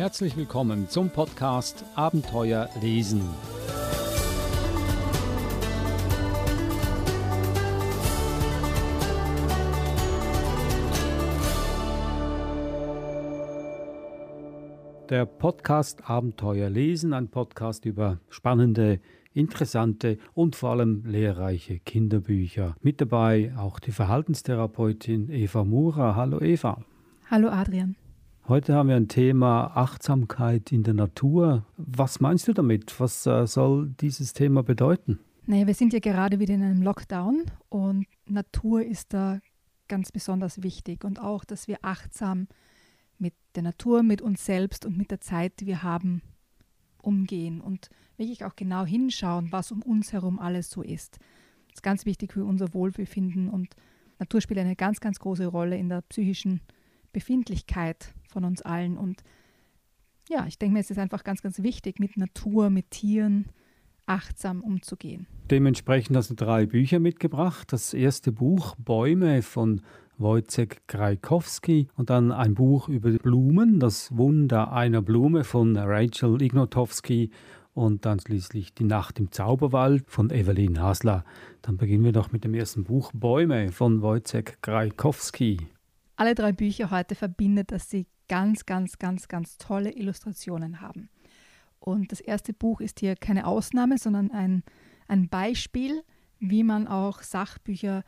Herzlich willkommen zum Podcast Abenteuer lesen. Der Podcast Abenteuer lesen, ein Podcast über spannende, interessante und vor allem lehrreiche Kinderbücher. Mit dabei auch die Verhaltenstherapeutin Eva Mura. Hallo Eva. Hallo Adrian. Heute haben wir ein Thema Achtsamkeit in der Natur. Was meinst du damit? Was äh, soll dieses Thema bedeuten? Naja, wir sind ja gerade wieder in einem Lockdown und Natur ist da ganz besonders wichtig und auch, dass wir achtsam mit der Natur, mit uns selbst und mit der Zeit, die wir haben, umgehen und wirklich auch genau hinschauen, was um uns herum alles so ist. Das ist ganz wichtig für unser Wohlbefinden und Natur spielt eine ganz, ganz große Rolle in der psychischen Befindlichkeit von uns allen. Und ja, ich denke mir, es ist einfach ganz, ganz wichtig, mit Natur, mit Tieren achtsam umzugehen. Dementsprechend hast du drei Bücher mitgebracht. Das erste Buch Bäume von Wojciech Krajkowski und dann ein Buch über Blumen, das Wunder einer Blume von Rachel Ignotowski und dann schließlich Die Nacht im Zauberwald von Evelyn Hasler. Dann beginnen wir doch mit dem ersten Buch Bäume von Wojciech Krajkowski alle drei Bücher heute verbindet, dass sie ganz, ganz, ganz, ganz tolle Illustrationen haben. Und das erste Buch ist hier keine Ausnahme, sondern ein, ein Beispiel, wie man auch Sachbücher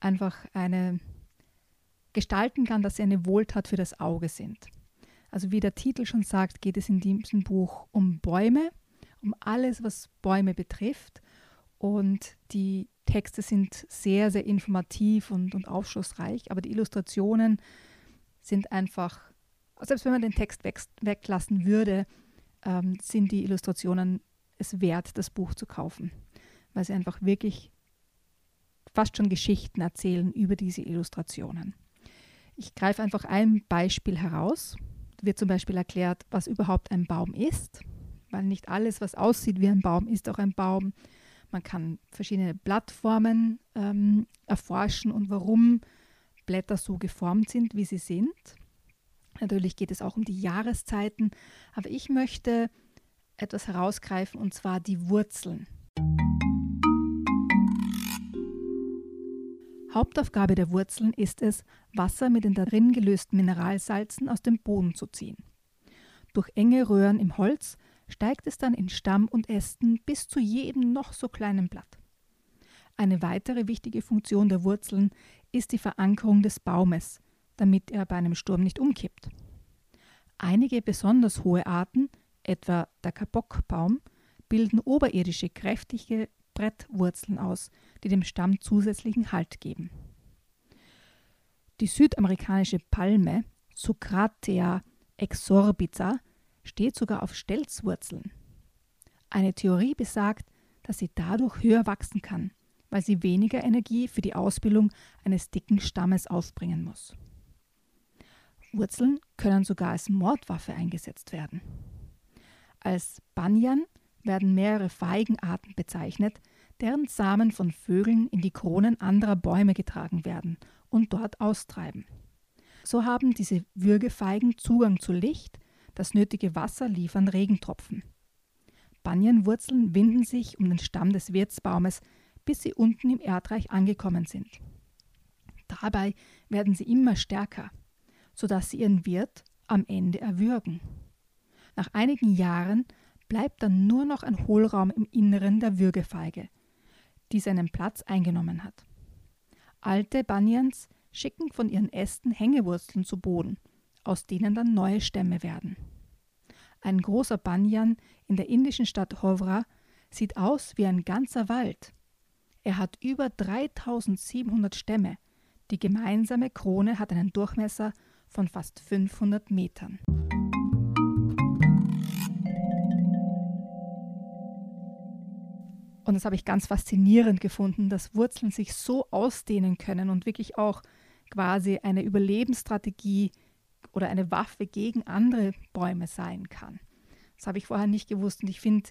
einfach eine gestalten kann, dass sie eine Wohltat für das Auge sind. Also wie der Titel schon sagt, geht es in diesem Buch um Bäume, um alles, was Bäume betrifft. Und die Texte sind sehr, sehr informativ und, und aufschlussreich, aber die Illustrationen sind einfach, selbst wenn man den Text weg, weglassen würde, ähm, sind die Illustrationen es wert, das Buch zu kaufen, weil sie einfach wirklich fast schon Geschichten erzählen über diese Illustrationen. Ich greife einfach ein Beispiel heraus. Da wird zum Beispiel erklärt, was überhaupt ein Baum ist, weil nicht alles, was aussieht wie ein Baum, ist auch ein Baum. Man kann verschiedene Blattformen ähm, erforschen und warum Blätter so geformt sind, wie sie sind. Natürlich geht es auch um die Jahreszeiten, aber ich möchte etwas herausgreifen und zwar die Wurzeln. Hauptaufgabe der Wurzeln ist es, Wasser mit den darin gelösten Mineralsalzen aus dem Boden zu ziehen. Durch enge Röhren im Holz steigt es dann in Stamm und Ästen bis zu jedem noch so kleinen Blatt. Eine weitere wichtige Funktion der Wurzeln ist die Verankerung des Baumes, damit er bei einem Sturm nicht umkippt. Einige besonders hohe Arten, etwa der Kabokbaum, bilden oberirdische kräftige Brettwurzeln aus, die dem Stamm zusätzlichen Halt geben. Die südamerikanische Palme, Socratea exorbita, steht sogar auf Stelzwurzeln. Eine Theorie besagt, dass sie dadurch höher wachsen kann, weil sie weniger Energie für die Ausbildung eines dicken Stammes aufbringen muss. Wurzeln können sogar als Mordwaffe eingesetzt werden. Als Banyan werden mehrere Feigenarten bezeichnet, deren Samen von Vögeln in die Kronen anderer Bäume getragen werden und dort austreiben. So haben diese Würgefeigen Zugang zu Licht, das nötige Wasser liefern Regentropfen. Banyanwurzeln winden sich um den Stamm des Wirtsbaumes, bis sie unten im Erdreich angekommen sind. Dabei werden sie immer stärker, sodass sie ihren Wirt am Ende erwürgen. Nach einigen Jahren bleibt dann nur noch ein Hohlraum im Inneren der Würgefeige, die seinen Platz eingenommen hat. Alte Banyans schicken von ihren Ästen Hängewurzeln zu Boden – aus denen dann neue Stämme werden. Ein großer Banyan in der indischen Stadt Hovra sieht aus wie ein ganzer Wald. Er hat über 3700 Stämme. Die gemeinsame Krone hat einen Durchmesser von fast 500 Metern. Und das habe ich ganz faszinierend gefunden, dass Wurzeln sich so ausdehnen können und wirklich auch quasi eine Überlebensstrategie oder eine Waffe gegen andere Bäume sein kann. Das habe ich vorher nicht gewusst und ich finde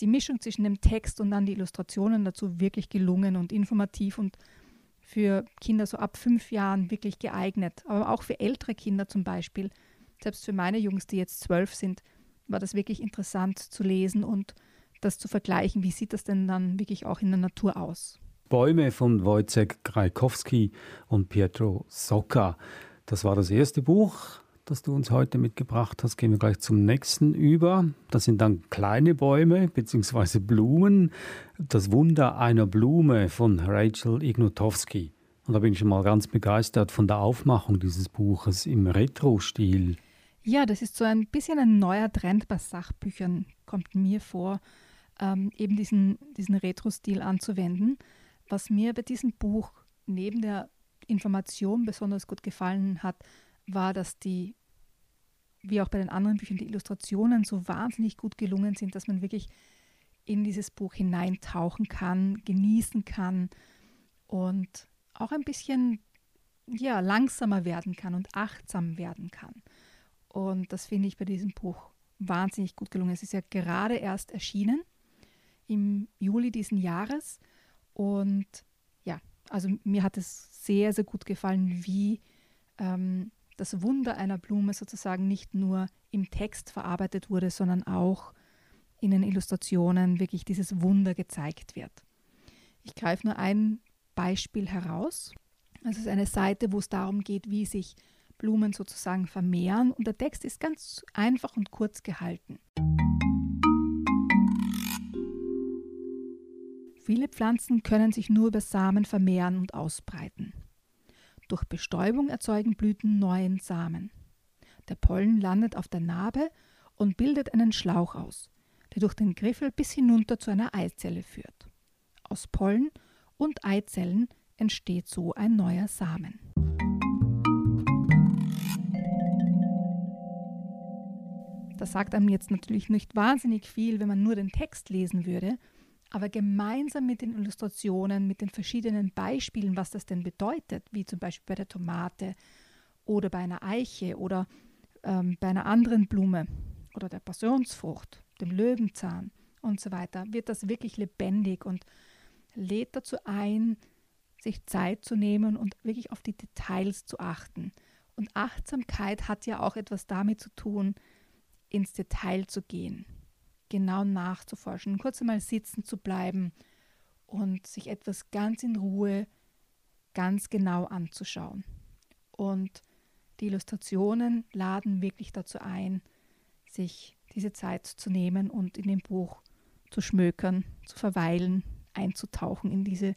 die Mischung zwischen dem Text und dann die Illustrationen dazu wirklich gelungen und informativ und für Kinder so ab fünf Jahren wirklich geeignet, aber auch für ältere Kinder zum Beispiel selbst für meine Jungs, die jetzt zwölf sind, war das wirklich interessant zu lesen und das zu vergleichen. Wie sieht das denn dann wirklich auch in der Natur aus? Bäume von Wojciech Krajkowski und Pietro Socca. Das war das erste Buch, das du uns heute mitgebracht hast. Gehen wir gleich zum nächsten über. Das sind dann kleine Bäume bzw. Blumen. Das Wunder einer Blume von Rachel Ignotowski. Und da bin ich schon mal ganz begeistert von der Aufmachung dieses Buches im Retro-Stil. Ja, das ist so ein bisschen ein neuer Trend bei Sachbüchern, kommt mir vor, ähm, eben diesen, diesen Retro-Stil anzuwenden. Was mir bei diesem Buch neben der Information besonders gut gefallen hat, war, dass die, wie auch bei den anderen Büchern, die Illustrationen so wahnsinnig gut gelungen sind, dass man wirklich in dieses Buch hineintauchen kann, genießen kann und auch ein bisschen ja, langsamer werden kann und achtsam werden kann. Und das finde ich bei diesem Buch wahnsinnig gut gelungen. Es ist ja gerade erst erschienen im Juli diesen Jahres. Und also mir hat es sehr, sehr gut gefallen, wie ähm, das Wunder einer Blume sozusagen nicht nur im Text verarbeitet wurde, sondern auch in den Illustrationen wirklich dieses Wunder gezeigt wird. Ich greife nur ein Beispiel heraus. Es ist eine Seite, wo es darum geht, wie sich Blumen sozusagen vermehren und der Text ist ganz einfach und kurz gehalten. Viele Pflanzen können sich nur über Samen vermehren und ausbreiten. Durch Bestäubung erzeugen Blüten neuen Samen. Der Pollen landet auf der Narbe und bildet einen Schlauch aus, der durch den Griffel bis hinunter zu einer Eizelle führt. Aus Pollen und Eizellen entsteht so ein neuer Samen. Das sagt einem jetzt natürlich nicht wahnsinnig viel, wenn man nur den Text lesen würde, aber gemeinsam mit den Illustrationen, mit den verschiedenen Beispielen, was das denn bedeutet, wie zum Beispiel bei der Tomate oder bei einer Eiche oder ähm, bei einer anderen Blume oder der Passionsfrucht, dem Löwenzahn und so weiter, wird das wirklich lebendig und lädt dazu ein, sich Zeit zu nehmen und wirklich auf die Details zu achten. Und Achtsamkeit hat ja auch etwas damit zu tun, ins Detail zu gehen, genau nachzuforschen, kurz einmal sitzen zu bleiben und sich etwas ganz in Ruhe, ganz genau anzuschauen. Und die Illustrationen laden wirklich dazu ein, sich diese Zeit zu nehmen und in dem Buch zu schmökern, zu verweilen, einzutauchen in diese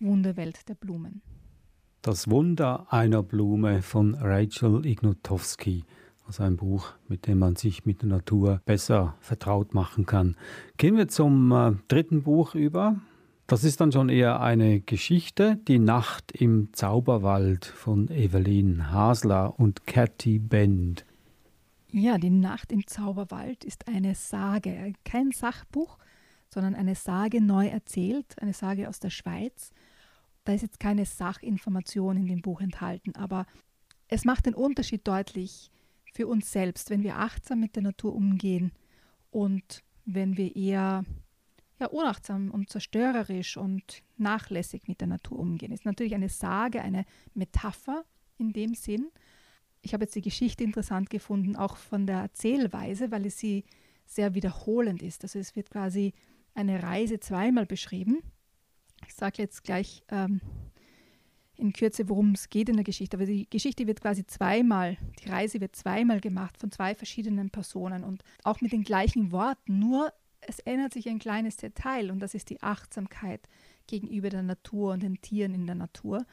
Wunderwelt der Blumen. Das Wunder einer Blume von Rachel Ignotowski also ein Buch, mit dem man sich mit der Natur besser vertraut machen kann. Gehen wir zum äh, dritten Buch über. Das ist dann schon eher eine Geschichte, Die Nacht im Zauberwald von Evelyn Hasler und Cathy Bend. Ja, Die Nacht im Zauberwald ist eine Sage, kein Sachbuch, sondern eine Sage neu erzählt, eine Sage aus der Schweiz. Da ist jetzt keine Sachinformation in dem Buch enthalten, aber es macht den Unterschied deutlich, für uns selbst, wenn wir achtsam mit der Natur umgehen und wenn wir eher ja, unachtsam und zerstörerisch und nachlässig mit der Natur umgehen. Ist natürlich eine Sage, eine Metapher in dem Sinn. Ich habe jetzt die Geschichte interessant gefunden, auch von der Erzählweise, weil es sie sehr wiederholend ist. Also es wird quasi eine Reise zweimal beschrieben. Ich sage jetzt gleich ähm, in Kürze, worum es geht in der Geschichte. Aber die Geschichte wird quasi zweimal, die Reise wird zweimal gemacht von zwei verschiedenen Personen und auch mit den gleichen Worten. Nur es ändert sich ein kleines Detail und das ist die Achtsamkeit gegenüber der Natur und den Tieren in der Natur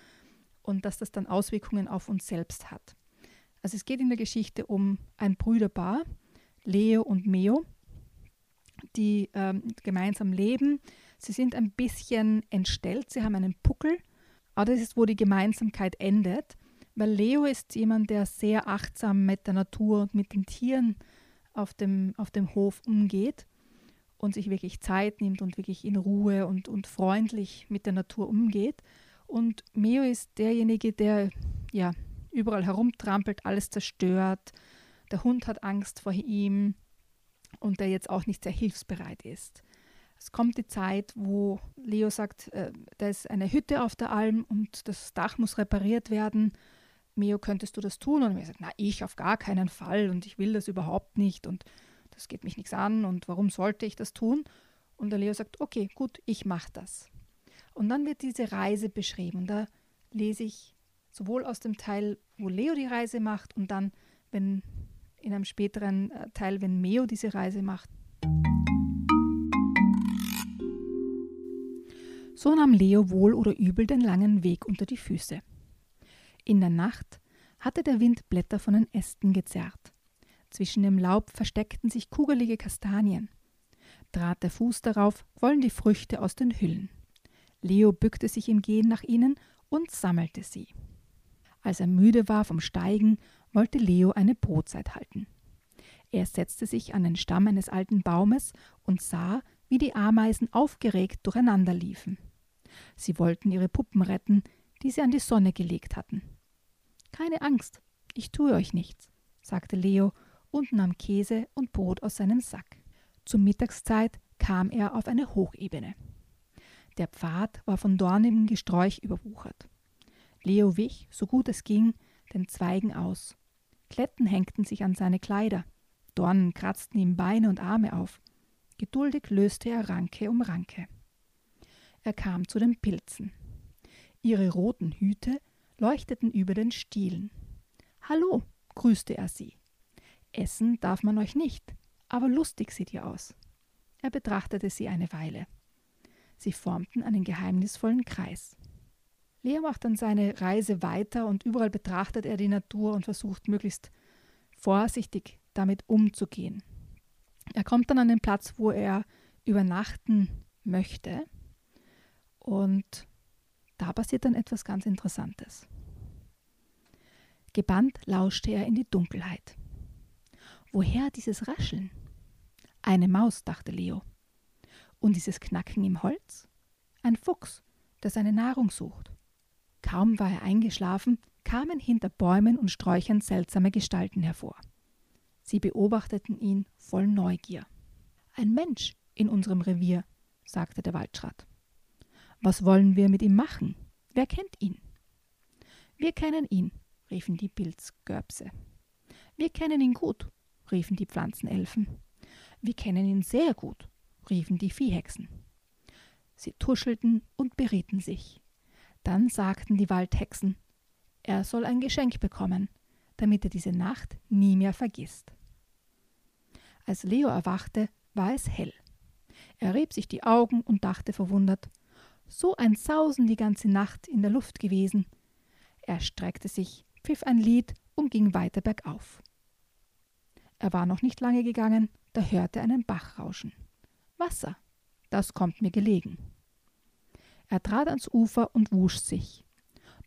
und dass das dann Auswirkungen auf uns selbst hat. Also es geht in der Geschichte um ein Brüderpaar, Leo und Meo, die ähm, gemeinsam leben. Sie sind ein bisschen entstellt, sie haben einen Puckel aber das ist, wo die Gemeinsamkeit endet, weil Leo ist jemand, der sehr achtsam mit der Natur und mit den Tieren auf dem, auf dem Hof umgeht und sich wirklich Zeit nimmt und wirklich in Ruhe und, und freundlich mit der Natur umgeht. Und Meo ist derjenige, der ja überall herumtrampelt, alles zerstört. Der Hund hat Angst vor ihm und der jetzt auch nicht sehr hilfsbereit ist. Es kommt die Zeit, wo Leo sagt, äh, da ist eine Hütte auf der Alm und das Dach muss repariert werden. Meo, könntest du das tun? Und er sagt, na, ich auf gar keinen Fall und ich will das überhaupt nicht und das geht mich nichts an und warum sollte ich das tun? Und der Leo sagt, okay, gut, ich mache das. Und dann wird diese Reise beschrieben. Da lese ich sowohl aus dem Teil, wo Leo die Reise macht und dann, wenn in einem späteren äh, Teil, wenn Meo diese Reise macht. So nahm Leo wohl oder übel den langen Weg unter die Füße. In der Nacht hatte der Wind Blätter von den Ästen gezerrt. Zwischen dem Laub versteckten sich kugelige Kastanien. Trat der Fuß darauf, quollen die Früchte aus den Hüllen. Leo bückte sich im Gehen nach ihnen und sammelte sie. Als er müde war vom Steigen, wollte Leo eine Brotzeit halten. Er setzte sich an den Stamm eines alten Baumes und sah, wie die Ameisen aufgeregt durcheinander liefen. Sie wollten ihre Puppen retten, die sie an die Sonne gelegt hatten. Keine Angst, ich tue euch nichts, sagte Leo und nahm Käse und Brot aus seinem Sack. Zur Mittagszeit kam er auf eine Hochebene. Der Pfad war von dornigem Gesträuch überwuchert. Leo wich, so gut es ging, den Zweigen aus. Kletten hängten sich an seine Kleider. Dornen kratzten ihm Beine und Arme auf. Geduldig löste er Ranke um Ranke. Er kam zu den Pilzen. Ihre roten Hüte leuchteten über den Stielen. Hallo, grüßte er sie. Essen darf man euch nicht, aber lustig sieht ihr aus. Er betrachtete sie eine Weile. Sie formten einen geheimnisvollen Kreis. Leo macht dann seine Reise weiter und überall betrachtet er die Natur und versucht möglichst vorsichtig damit umzugehen. Er kommt dann an den Platz, wo er übernachten möchte und da passiert dann etwas ganz Interessantes. Gebannt lauschte er in die Dunkelheit. Woher dieses Rascheln? Eine Maus, dachte Leo. Und dieses Knacken im Holz? Ein Fuchs, der seine Nahrung sucht. Kaum war er eingeschlafen, kamen hinter Bäumen und Sträuchern seltsame Gestalten hervor. Sie beobachteten ihn voll Neugier. Ein Mensch in unserem Revier, sagte der Waldschrat. Was wollen wir mit ihm machen? Wer kennt ihn? Wir kennen ihn, riefen die Pilzgörbse. Wir kennen ihn gut, riefen die Pflanzenelfen. Wir kennen ihn sehr gut, riefen die Viehhexen. Sie tuschelten und berieten sich. Dann sagten die Waldhexen, er soll ein Geschenk bekommen, damit er diese Nacht nie mehr vergisst. Als Leo erwachte, war es hell. Er rieb sich die Augen und dachte verwundert, so ein Sausen die ganze Nacht in der Luft gewesen. Er streckte sich, pfiff ein Lied und ging weiter bergauf. Er war noch nicht lange gegangen, da hörte er einen Bach rauschen. Wasser, das kommt mir gelegen. Er trat ans Ufer und wusch sich.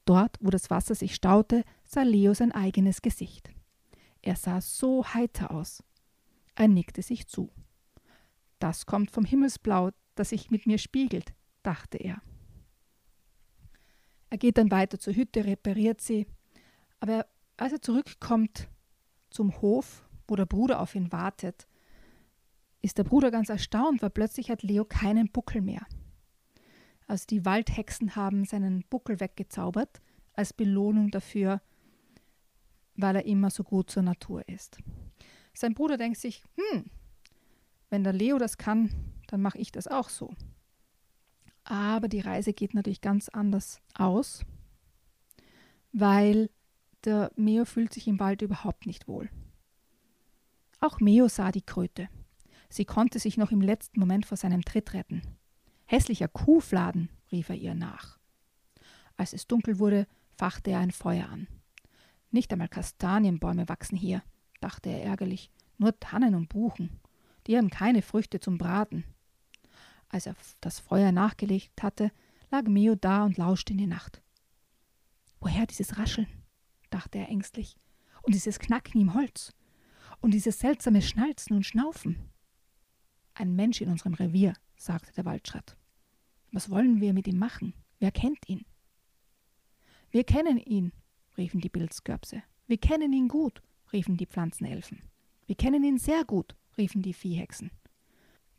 Dort, wo das Wasser sich staute, sah Leo sein eigenes Gesicht. Er sah so heiter aus. Er nickte sich zu. Das kommt vom Himmelsblau, das sich mit mir spiegelt, dachte er. Er geht dann weiter zur Hütte, repariert sie, aber als er zurückkommt zum Hof, wo der Bruder auf ihn wartet, ist der Bruder ganz erstaunt, weil plötzlich hat Leo keinen Buckel mehr. Also die Waldhexen haben seinen Buckel weggezaubert als Belohnung dafür, weil er immer so gut zur Natur ist. Sein Bruder denkt sich, hm, wenn der Leo das kann, dann mache ich das auch so. Aber die Reise geht natürlich ganz anders aus, weil der Meo fühlt sich im Wald überhaupt nicht wohl. Auch Meo sah die Kröte. Sie konnte sich noch im letzten Moment vor seinem Tritt retten. Hässlicher Kuhfladen, rief er ihr nach. Als es dunkel wurde, fachte er ein Feuer an. Nicht einmal Kastanienbäume wachsen hier, dachte er ärgerlich, nur Tannen und Buchen. Die haben keine Früchte zum Braten. Als er das Feuer nachgelegt hatte, lag Meo da und lauschte in die Nacht. Woher dieses Rascheln? dachte er ängstlich. Und dieses Knacken im Holz. Und dieses seltsame Schnalzen und Schnaufen. Ein Mensch in unserem Revier, sagte der Waldschrat. Was wollen wir mit ihm machen? Wer kennt ihn? Wir kennen ihn, riefen die Pilzkörbse. Wir kennen ihn gut, riefen die Pflanzenelfen. Wir kennen ihn sehr gut, riefen die Viehhexen.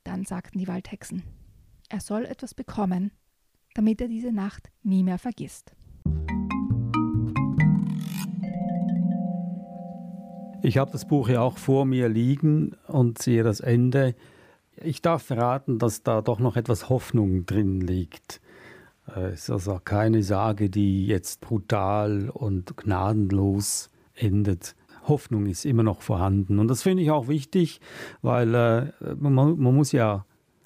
Dann sagten die Waldhexen, er soll etwas bekommen, damit er diese Nacht nie mehr vergisst. Ich habe das Buch ja auch vor mir liegen und sehe das Ende. Ich darf verraten, dass da doch noch etwas Hoffnung drin liegt. Äh, es ist also keine Sage, die jetzt brutal und gnadenlos endet. Hoffnung ist immer noch vorhanden. Und das finde ich auch wichtig, weil äh, man, man muss ja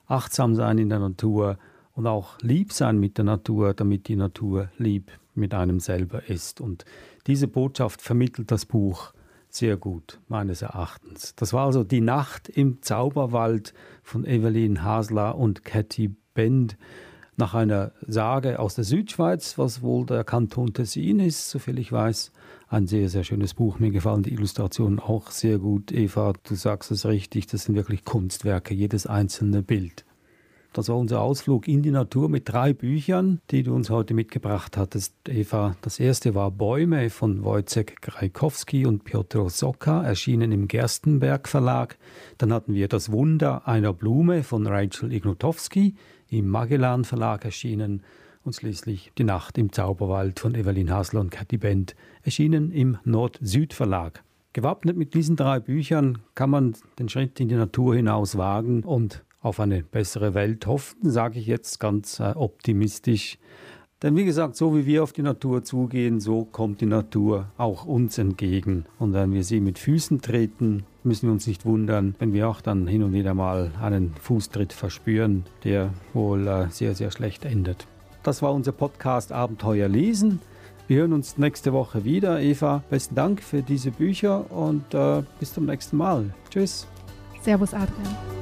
achtsam sein in der Natur und auch lieb sein mit der Natur, damit die Natur lieb mit einem selber ist. Und diese Botschaft vermittelt das Buch sehr gut, meines Erachtens. Das war also Die Nacht im Zauberwald von Evelyn Hasler und Cathy Bend nach einer Sage aus der Südschweiz, was wohl der Kanton Tessin ist, soviel ich weiß. Ein sehr, sehr schönes Buch. Mir gefallen die Illustrationen auch sehr gut. Eva, du sagst es richtig, das sind wirklich Kunstwerke, jedes einzelne Bild. Das war unser Ausflug in die Natur mit drei Büchern, die du uns heute mitgebracht hattest, Eva. Das erste war Bäume von Wojciech Grajkowski und Piotr Socka, erschienen im Gerstenberg Verlag. Dann hatten wir Das Wunder einer Blume von Rachel Ignotowski, im Magellan Verlag erschienen. Und schließlich Die Nacht im Zauberwald von Evelyn Hasler und Cathy Bent, erschienen im Nord-Süd Verlag. Gewappnet mit diesen drei Büchern kann man den Schritt in die Natur hinaus wagen und auf eine bessere Welt hoffen, sage ich jetzt ganz äh, optimistisch. Denn wie gesagt, so wie wir auf die Natur zugehen, so kommt die Natur auch uns entgegen. Und wenn wir sie mit Füßen treten, müssen wir uns nicht wundern, wenn wir auch dann hin und wieder mal einen Fußtritt verspüren, der wohl äh, sehr, sehr schlecht endet. Das war unser Podcast Abenteuer lesen. Wir hören uns nächste Woche wieder. Eva, besten Dank für diese Bücher und äh, bis zum nächsten Mal. Tschüss. Servus, Adrian.